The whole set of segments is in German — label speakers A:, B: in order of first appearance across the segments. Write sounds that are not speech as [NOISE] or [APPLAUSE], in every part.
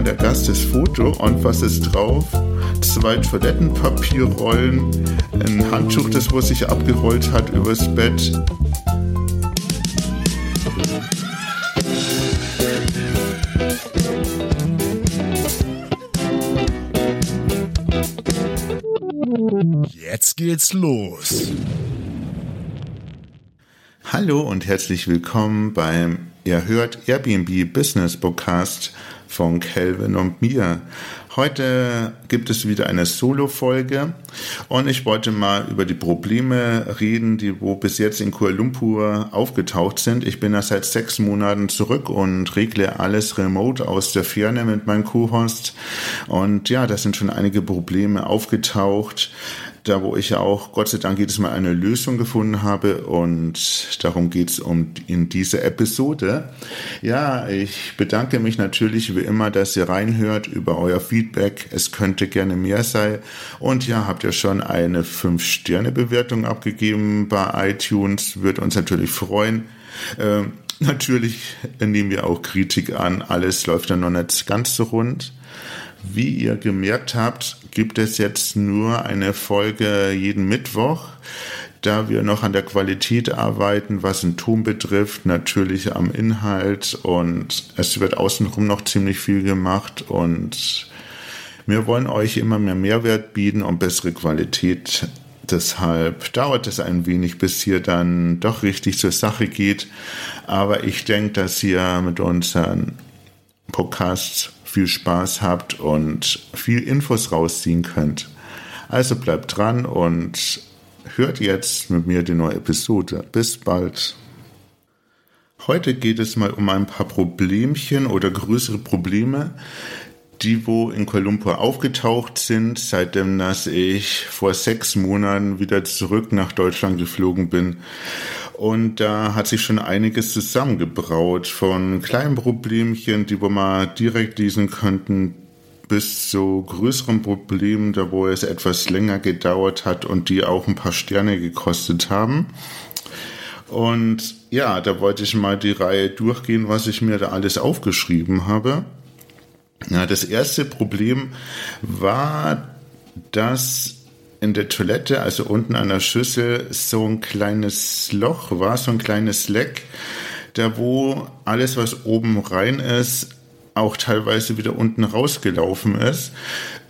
A: mal der Gast das Foto und was ist drauf? Zwei Toilettenpapierrollen, ein Handtuch, das wo sich abgerollt hat übers Bett.
B: Jetzt geht's los.
A: Hallo und herzlich willkommen beim Ihr hört Airbnb Business Podcast von Kelvin und mir. Heute gibt es wieder eine Solo-Folge und ich wollte mal über die Probleme reden, die wo bis jetzt in Kuala Lumpur aufgetaucht sind. Ich bin da seit sechs Monaten zurück und regle alles remote aus der Ferne mit meinem Co-Host. Und ja, da sind schon einige Probleme aufgetaucht da wo ich ja auch Gott sei Dank jedes Mal eine Lösung gefunden habe und darum geht es um in dieser Episode. Ja, ich bedanke mich natürlich wie immer, dass ihr reinhört über euer Feedback. Es könnte gerne mehr sein und ja, habt ihr schon eine 5-Sterne-Bewertung abgegeben bei iTunes, würde uns natürlich freuen. Ähm, natürlich nehmen wir auch Kritik an, alles läuft dann noch nicht ganz so rund. Wie ihr gemerkt habt, gibt es jetzt nur eine Folge jeden Mittwoch, da wir noch an der Qualität arbeiten, was den Ton betrifft, natürlich am Inhalt und es wird außenrum noch ziemlich viel gemacht und wir wollen euch immer mehr Mehrwert bieten und bessere Qualität. Deshalb dauert es ein wenig, bis hier dann doch richtig zur Sache geht. Aber ich denke, dass ihr mit unseren Podcasts viel Spaß habt und viel Infos rausziehen könnt. Also bleibt dran und hört jetzt mit mir die neue Episode. Bis bald. Heute geht es mal um ein paar Problemchen oder größere Probleme, die wo in Kuala aufgetaucht sind, seitdem dass ich vor sechs Monaten wieder zurück nach Deutschland geflogen bin. Und da hat sich schon einiges zusammengebraut von kleinen Problemchen, die wir mal direkt lesen könnten, bis zu größeren Problemen, da wo es etwas länger gedauert hat und die auch ein paar Sterne gekostet haben. Und ja, da wollte ich mal die Reihe durchgehen, was ich mir da alles aufgeschrieben habe. Ja, das erste Problem war, dass in der Toilette, also unten an der Schüssel, so ein kleines Loch war, so ein kleines Leck, da wo alles, was oben rein ist, auch teilweise wieder unten rausgelaufen ist.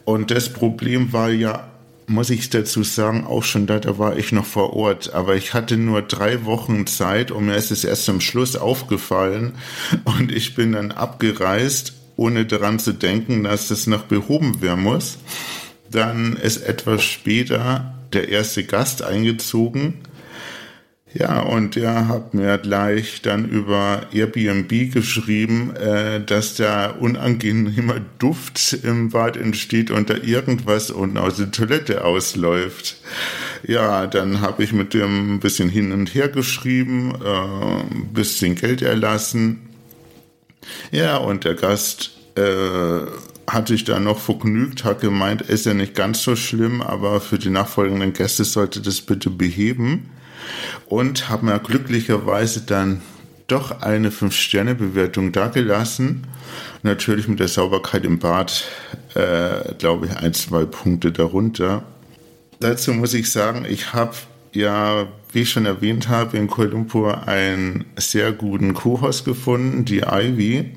A: Und das Problem war ja, muss ich dazu sagen, auch schon da, da war ich noch vor Ort. Aber ich hatte nur drei Wochen Zeit und mir ist es erst am Schluss aufgefallen. Und ich bin dann abgereist, ohne daran zu denken, dass das noch behoben werden muss. Dann ist etwas später der erste Gast eingezogen. Ja, und der hat mir gleich dann über Airbnb geschrieben, äh, dass da unangenehmer Duft im Bad entsteht und da irgendwas unten aus der Toilette ausläuft. Ja, dann habe ich mit dem ein bisschen hin und her geschrieben, äh, ein bisschen Geld erlassen. Ja, und der Gast äh, hat sich da noch vergnügt, hat gemeint, ist ja nicht ganz so schlimm, aber für die nachfolgenden Gäste sollte das bitte beheben. Und haben ja glücklicherweise dann doch eine 5-Sterne-Bewertung dagelassen. Natürlich mit der Sauberkeit im Bad, äh, glaube ich, ein, zwei Punkte darunter. Dazu muss ich sagen, ich habe ja, wie ich schon erwähnt habe, in Kuala Lumpur einen sehr guten Kuhhaus gefunden, die Ivy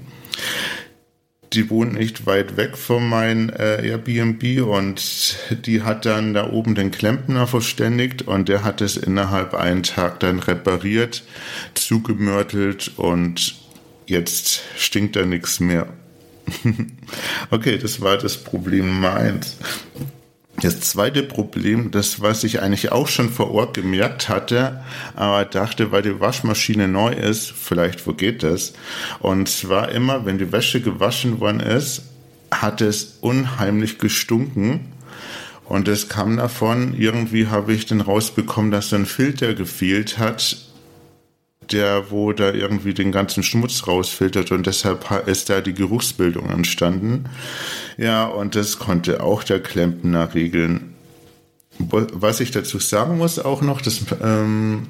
A: die wohnt nicht weit weg von meinem äh, Airbnb und die hat dann da oben den Klempner verständigt und der hat es innerhalb einen Tag dann repariert, zugemörtelt und jetzt stinkt da nichts mehr. [LAUGHS] okay, das war das Problem Nummer eins. Das zweite Problem, das was ich eigentlich auch schon vor Ort gemerkt hatte, aber dachte, weil die Waschmaschine neu ist, vielleicht vergeht das. Und zwar immer, wenn die Wäsche gewaschen worden ist, hat es unheimlich gestunken. Und es kam davon, irgendwie habe ich dann rausbekommen, dass so ein Filter gefehlt hat, der wo da irgendwie den ganzen Schmutz rausfiltert und deshalb ist da die Geruchsbildung entstanden. Ja, und das konnte auch der Klempner regeln. Was ich dazu sagen muss auch noch, dass ähm,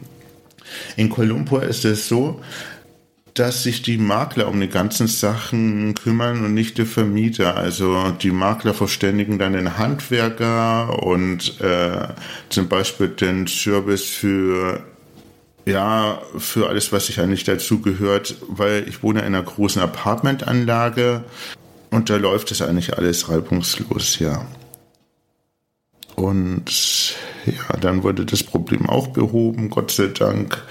A: in Kuala Lumpur ist es so, dass sich die Makler um die ganzen Sachen kümmern und nicht der Vermieter. Also die Makler verständigen dann den Handwerker und äh, zum Beispiel den Service für ja, für alles, was sich eigentlich dazu gehört, weil ich wohne in einer großen Apartmentanlage und da läuft es eigentlich alles reibungslos, ja. Und ja, dann wurde das Problem auch behoben, Gott sei Dank.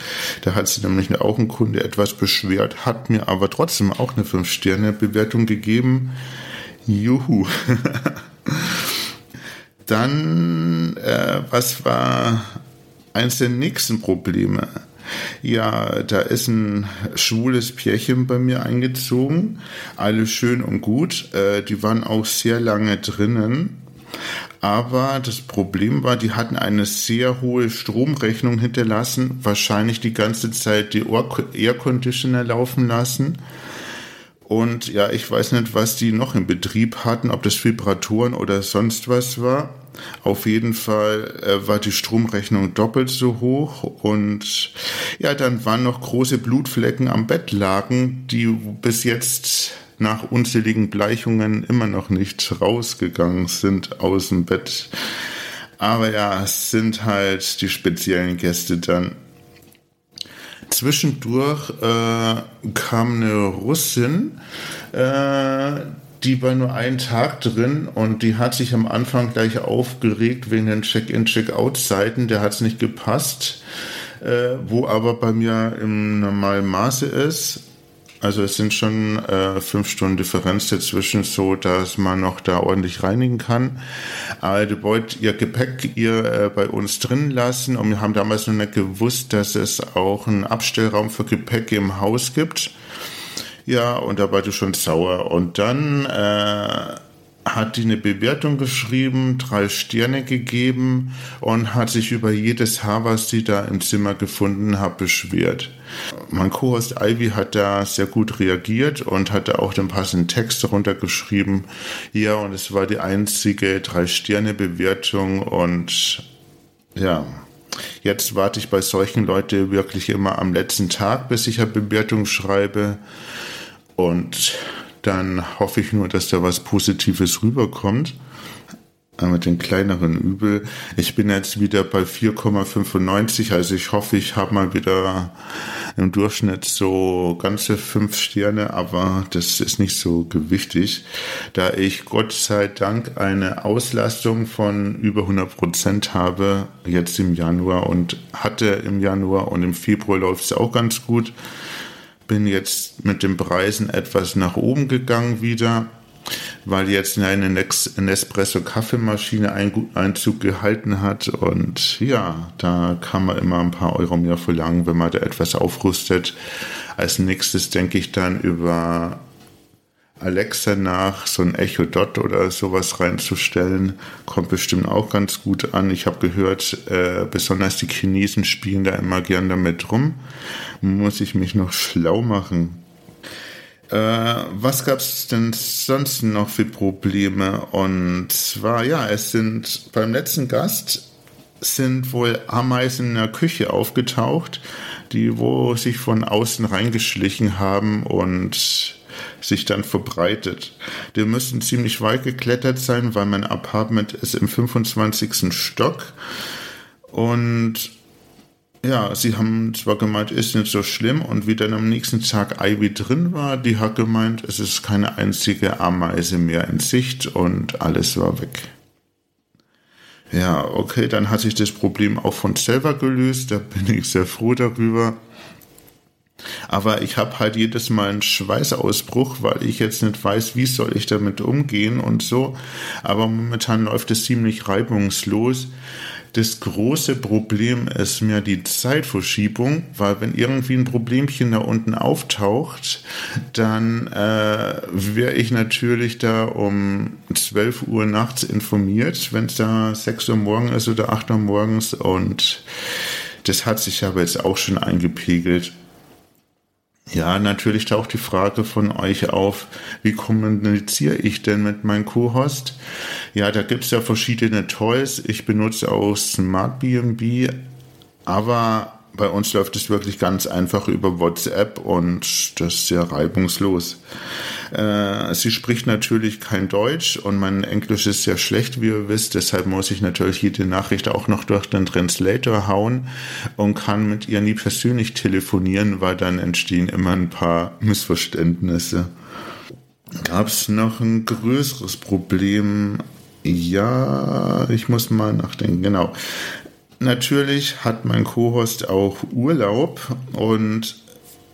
A: Da hat sich nämlich auch ein Kunde etwas beschwert, hat mir aber trotzdem auch eine 5-Sterne-Bewertung gegeben. Juhu. [LAUGHS] dann, äh, was war eins der nächsten Probleme? Ja, da ist ein schwules Pärchen bei mir eingezogen. Alles schön und gut. Äh, die waren auch sehr lange drinnen. Aber das Problem war, die hatten eine sehr hohe Stromrechnung hinterlassen, wahrscheinlich die ganze Zeit die Air Conditioner laufen lassen. Und ja, ich weiß nicht, was die noch im Betrieb hatten, ob das Vibratoren oder sonst was war. Auf jeden Fall äh, war die Stromrechnung doppelt so hoch und ja, dann waren noch große Blutflecken am Bett lagen, die bis jetzt nach unzähligen Bleichungen immer noch nicht rausgegangen sind aus dem Bett. Aber ja, es sind halt die speziellen Gäste dann. Zwischendurch äh, kam eine Russin, äh, die war nur einen Tag drin und die hat sich am Anfang gleich aufgeregt wegen den Check-in, Check-out-Zeiten. Der hat es nicht gepasst, äh, wo aber bei mir im normalen Maße ist. Also es sind schon äh, fünf Stunden Differenz dazwischen, so dass man noch da ordentlich reinigen kann. Aber die wollt ihr Gepäck ihr äh, bei uns drin lassen und wir haben damals noch nicht gewusst, dass es auch einen Abstellraum für Gepäck im Haus gibt. Ja, und da war du schon sauer. Und dann äh, hat die eine Bewertung geschrieben, drei Sterne gegeben und hat sich über jedes Haar, was sie da im Zimmer gefunden hat, beschwert. Mein Co-Host Ivy hat da sehr gut reagiert und hat da auch den passenden Text darunter geschrieben. Ja, und es war die einzige Drei-Sterne-Bewertung und ja, Jetzt warte ich bei solchen Leuten wirklich immer am letzten Tag, bis ich eine Bewertung schreibe. Und dann hoffe ich nur, dass da was Positives rüberkommt. Mit den kleineren Übel. Ich bin jetzt wieder bei 4,95, also ich hoffe, ich habe mal wieder im Durchschnitt so ganze fünf Sterne, aber das ist nicht so gewichtig, da ich Gott sei Dank eine Auslastung von über 100 Prozent habe, jetzt im Januar und hatte im Januar und im Februar läuft es auch ganz gut bin jetzt mit den Preisen etwas nach oben gegangen wieder, weil jetzt eine Nespresso-Kaffeemaschine Einzug gehalten hat. Und ja, da kann man immer ein paar Euro mehr verlangen, wenn man da etwas aufrüstet. Als nächstes denke ich dann über Alexa nach, so ein Echo Dot oder sowas reinzustellen, kommt bestimmt auch ganz gut an. Ich habe gehört, äh, besonders die Chinesen spielen da immer gern damit rum. Muss ich mich noch schlau machen. Äh, was gab es denn sonst noch für Probleme? Und zwar, ja, es sind beim letzten Gast sind wohl Ameisen in der Küche aufgetaucht, die wo sich von außen reingeschlichen haben und sich dann verbreitet. Die müssen ziemlich weit geklettert sein, weil mein Apartment ist im 25. Stock. Und ja, sie haben zwar gemeint, ist nicht so schlimm und wie dann am nächsten Tag Ivy drin war, die hat gemeint, es ist keine einzige Ameise mehr in Sicht und alles war weg. Ja, okay, dann hat sich das Problem auch von selber gelöst, da bin ich sehr froh darüber. Aber ich habe halt jedes Mal einen Schweißausbruch, weil ich jetzt nicht weiß, wie soll ich damit umgehen und so. Aber momentan läuft es ziemlich reibungslos. Das große Problem ist mir die Zeitverschiebung, weil wenn irgendwie ein Problemchen da unten auftaucht, dann äh, wäre ich natürlich da um 12 Uhr nachts informiert, wenn es da 6 Uhr morgens ist oder 8 Uhr morgens und das hat sich aber jetzt auch schon eingepegelt. Ja, natürlich taucht die Frage von euch auf, wie kommuniziere ich denn mit meinem Co-Host? Ja, da gibt's ja verschiedene Toys. Ich benutze auch Smart BNB, aber bei uns läuft es wirklich ganz einfach über WhatsApp und das ist sehr reibungslos. Äh, sie spricht natürlich kein Deutsch und mein Englisch ist sehr schlecht, wie ihr wisst. Deshalb muss ich natürlich jede Nachricht auch noch durch den Translator hauen und kann mit ihr nie persönlich telefonieren, weil dann entstehen immer ein paar Missverständnisse. Gab es noch ein größeres Problem? Ja, ich muss mal nachdenken. Genau. Natürlich hat mein Co-Host auch Urlaub und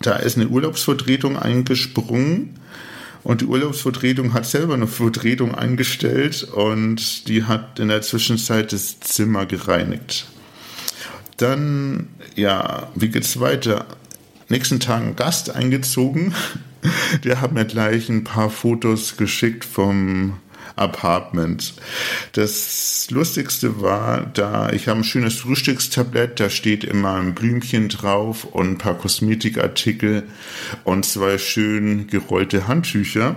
A: da ist eine Urlaubsvertretung eingesprungen und die Urlaubsvertretung hat selber eine Vertretung eingestellt und die hat in der Zwischenzeit das Zimmer gereinigt. Dann, ja, wie geht's weiter? Nächsten Tag ein Gast eingezogen. [LAUGHS] Der hat mir gleich ein paar Fotos geschickt vom Apartment. Das Lustigste war, da ich habe ein schönes Frühstückstablett, da steht immer ein Blümchen drauf und ein paar Kosmetikartikel und zwei schön gerollte Handtücher.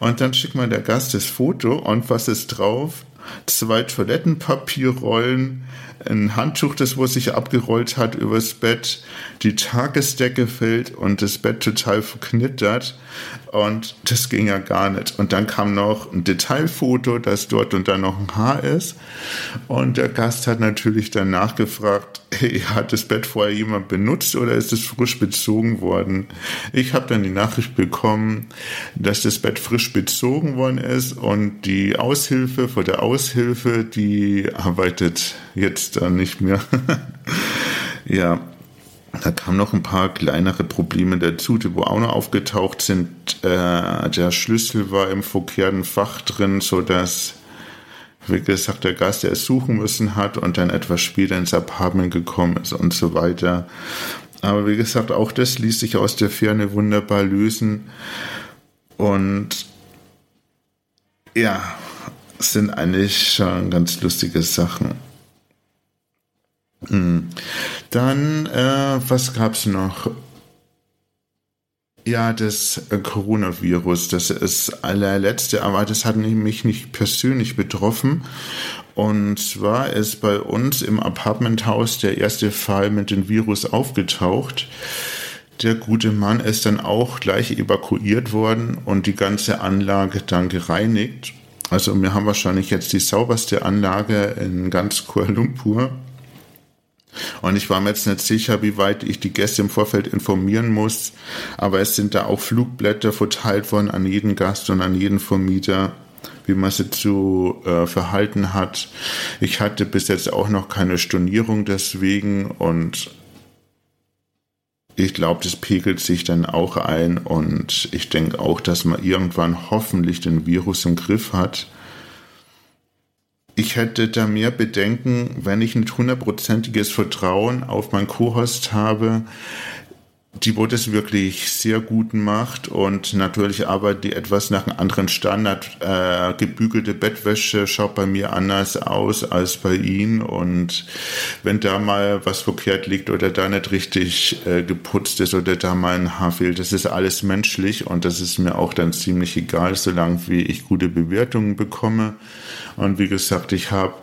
A: Und dann schickt man der Gast das Foto und was ist drauf? Zwei Toilettenpapierrollen, ein Handtuch, das wo sich abgerollt hat übers Bett, die Tagesdecke fällt und das Bett total verknittert und das ging ja gar nicht. Und dann kam noch ein Detailfoto, dass dort und dann noch ein Haar ist und der Gast hat natürlich dann nachgefragt, hey, hat das Bett vorher jemand benutzt oder ist es frisch bezogen worden? Ich habe dann die Nachricht bekommen, dass das Bett frisch bezogen worden ist und die Aushilfe vor der Aushilfe, die arbeitet jetzt dann nicht mehr. [LAUGHS] ja, da kamen noch ein paar kleinere Probleme dazu, die wo auch noch aufgetaucht sind. Äh, der Schlüssel war im verkehrten Fach drin, so dass wie gesagt, der Gast, der es suchen müssen hat und dann etwas später ins Apartment gekommen ist und so weiter. Aber wie gesagt, auch das ließ sich aus der Ferne wunderbar lösen. Und ja, sind eigentlich schon ganz lustige Sachen. Hm. Dann, äh, was gab's noch? Ja, das äh, Coronavirus, das ist allerletzte, aber das hat mich nicht persönlich betroffen. Und zwar ist bei uns im Apartmenthaus der erste Fall mit dem Virus aufgetaucht. Der gute Mann ist dann auch gleich evakuiert worden und die ganze Anlage dann gereinigt. Also wir haben wahrscheinlich jetzt die sauberste Anlage in ganz Kuala Lumpur. Und ich war mir jetzt nicht sicher, wie weit ich die Gäste im Vorfeld informieren muss. Aber es sind da auch Flugblätter verteilt worden an jeden Gast und an jeden Vermieter, wie man sie zu äh, verhalten hat. Ich hatte bis jetzt auch noch keine Stornierung deswegen und ich glaube, das pegelt sich dann auch ein und ich denke auch, dass man irgendwann hoffentlich den Virus im Griff hat ich hätte da mehr Bedenken, wenn ich ein hundertprozentiges Vertrauen auf mein Co-Host habe, die wo das wirklich sehr gut macht und natürlich arbeitet die etwas nach einem anderen Standard. Äh, gebügelte Bettwäsche schaut bei mir anders aus als bei ihm und wenn da mal was verkehrt liegt oder da nicht richtig äh, geputzt ist oder da mal ein Haar fehlt, das ist alles menschlich und das ist mir auch dann ziemlich egal, solange wie ich gute Bewertungen bekomme. Und wie gesagt, ich habe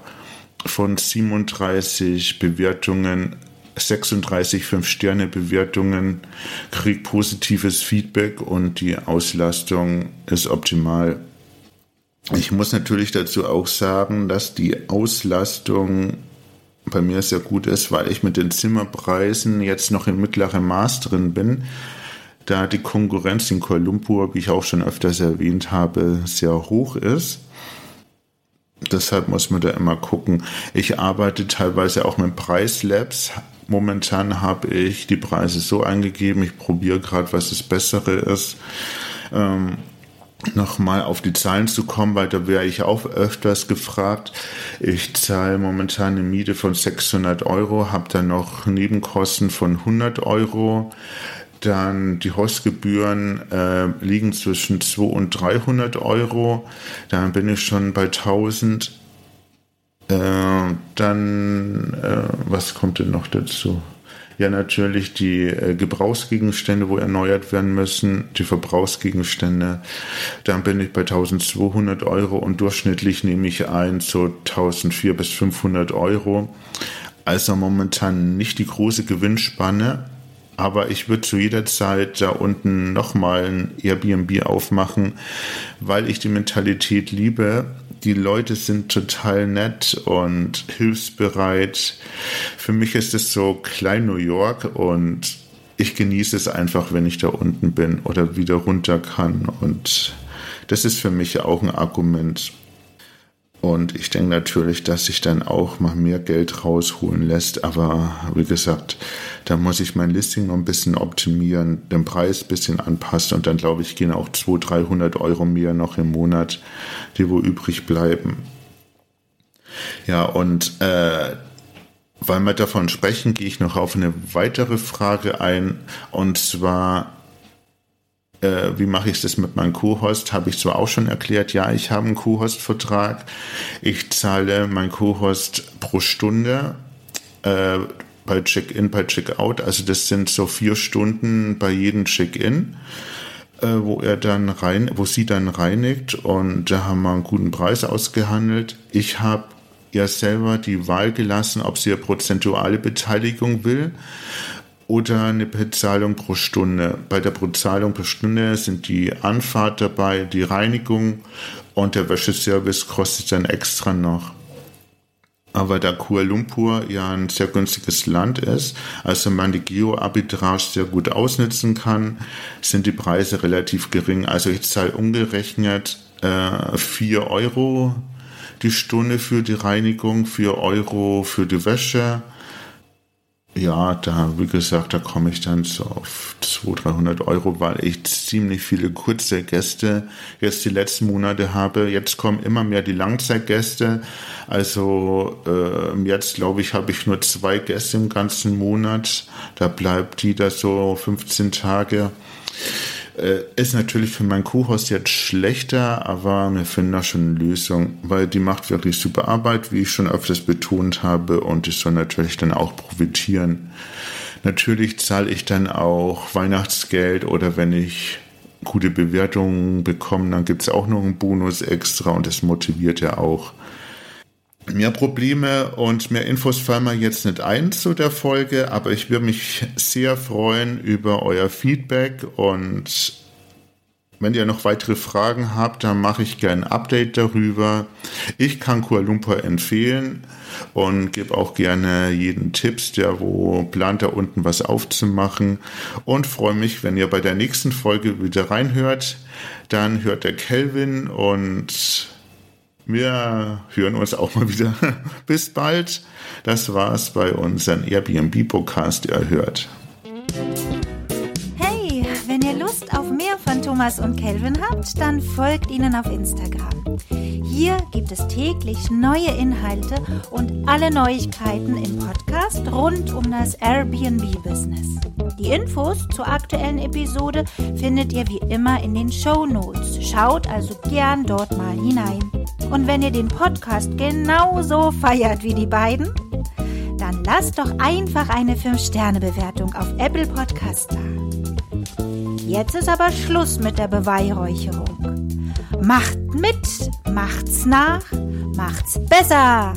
A: von 37 Bewertungen 36 5-Sterne-Bewertungen, kriege positives Feedback und die Auslastung ist optimal. Ich muss natürlich dazu auch sagen, dass die Auslastung bei mir sehr gut ist, weil ich mit den Zimmerpreisen jetzt noch im mittleren Maß drin bin, da die Konkurrenz in Kuala Lumpur, wie ich auch schon öfters erwähnt habe, sehr hoch ist. Deshalb muss man da immer gucken. Ich arbeite teilweise auch mit Preislabs. Momentan habe ich die Preise so eingegeben. Ich probiere gerade, was das Bessere ist. Ähm, nochmal auf die Zahlen zu kommen, weil da wäre ich auch öfters gefragt. Ich zahle momentan eine Miete von 600 Euro, habe dann noch Nebenkosten von 100 Euro. Dann die Hostgebühren äh, liegen zwischen 200 und 300 Euro. Dann bin ich schon bei 1000. Äh, dann, äh, was kommt denn noch dazu? Ja, natürlich die äh, Gebrauchsgegenstände, wo erneuert werden müssen, die Verbrauchsgegenstände. Dann bin ich bei 1200 Euro und durchschnittlich nehme ich ein so 1400 bis 500 Euro. also momentan nicht die große Gewinnspanne, aber ich würde zu jeder Zeit da unten nochmal ein Airbnb aufmachen, weil ich die Mentalität liebe. Die Leute sind total nett und hilfsbereit. Für mich ist es so klein New York und ich genieße es einfach, wenn ich da unten bin oder wieder runter kann. Und das ist für mich auch ein Argument. Und ich denke natürlich, dass sich dann auch mal mehr Geld rausholen lässt. Aber wie gesagt, da muss ich mein Listing noch ein bisschen optimieren, den Preis ein bisschen anpassen und dann glaube ich, gehen auch 200, 300 Euro mehr noch im Monat, die wo übrig bleiben. Ja, und äh, weil wir davon sprechen, gehe ich noch auf eine weitere Frage ein. Und zwar, äh, wie mache ich das mit meinem Co-Host? Habe ich zwar auch schon erklärt, ja, ich habe einen Co-Host-Vertrag. Ich zahle meinen Co-Host pro Stunde. Äh, bei Check-in, bei Check-out. Also das sind so vier Stunden bei jedem Check-in, äh, wo er dann rein, wo sie dann reinigt und da haben wir einen guten Preis ausgehandelt. Ich habe ja selber die Wahl gelassen, ob sie eine prozentuale Beteiligung will oder eine Bezahlung pro Stunde. Bei der Bezahlung pro Stunde sind die Anfahrt dabei, die Reinigung und der Wäscheservice kostet dann extra noch. Aber da Kuala Lumpur ja ein sehr günstiges Land ist, also man die Geo-Arbitrage sehr gut ausnutzen kann, sind die Preise relativ gering. Also ich zahle umgerechnet äh, 4 Euro die Stunde für die Reinigung, 4 Euro für die Wäsche. Ja, da, wie gesagt, da komme ich dann so auf 200, 300 Euro, weil ich ziemlich viele kurze Gäste jetzt die letzten Monate habe. Jetzt kommen immer mehr die Langzeitgäste. Also äh, jetzt, glaube ich, habe ich nur zwei Gäste im ganzen Monat. Da bleibt die da so 15 Tage. Äh, ist natürlich für meinen Co-Host jetzt schlechter, aber wir finden da schon eine Lösung, weil die macht wirklich super Arbeit, wie ich schon öfters betont habe, und ich soll natürlich dann auch profitieren. Natürlich zahle ich dann auch Weihnachtsgeld oder wenn ich gute Bewertungen bekomme, dann gibt es auch noch einen Bonus extra und das motiviert ja auch. Mehr Probleme und mehr Infos fallen mir jetzt nicht ein zu der Folge, aber ich würde mich sehr freuen über euer Feedback und wenn ihr noch weitere Fragen habt, dann mache ich gerne ein Update darüber. Ich kann Kuala Lumpur empfehlen und gebe auch gerne jeden Tipps, der wo plant, da unten was aufzumachen und freue mich, wenn ihr bei der nächsten Folge wieder reinhört. Dann hört der Kelvin und wir hören uns auch mal wieder. [LAUGHS] Bis bald. Das war's bei unserem Airbnb-Podcast erhört.
C: Hey, wenn ihr Lust auf mehr von Thomas und Kelvin habt, dann folgt ihnen auf Instagram. Hier gibt es täglich neue Inhalte und alle Neuigkeiten im Podcast rund um das Airbnb-Business. Die Infos zur aktuellen Episode findet ihr wie immer in den Show Notes. Schaut also gern dort mal hinein. Und wenn ihr den Podcast genauso feiert wie die beiden, dann lasst doch einfach eine 5-Sterne-Bewertung auf Apple Podcast da. Jetzt ist aber Schluss mit der Beweihräucherung. Macht mit, macht's nach, macht's besser.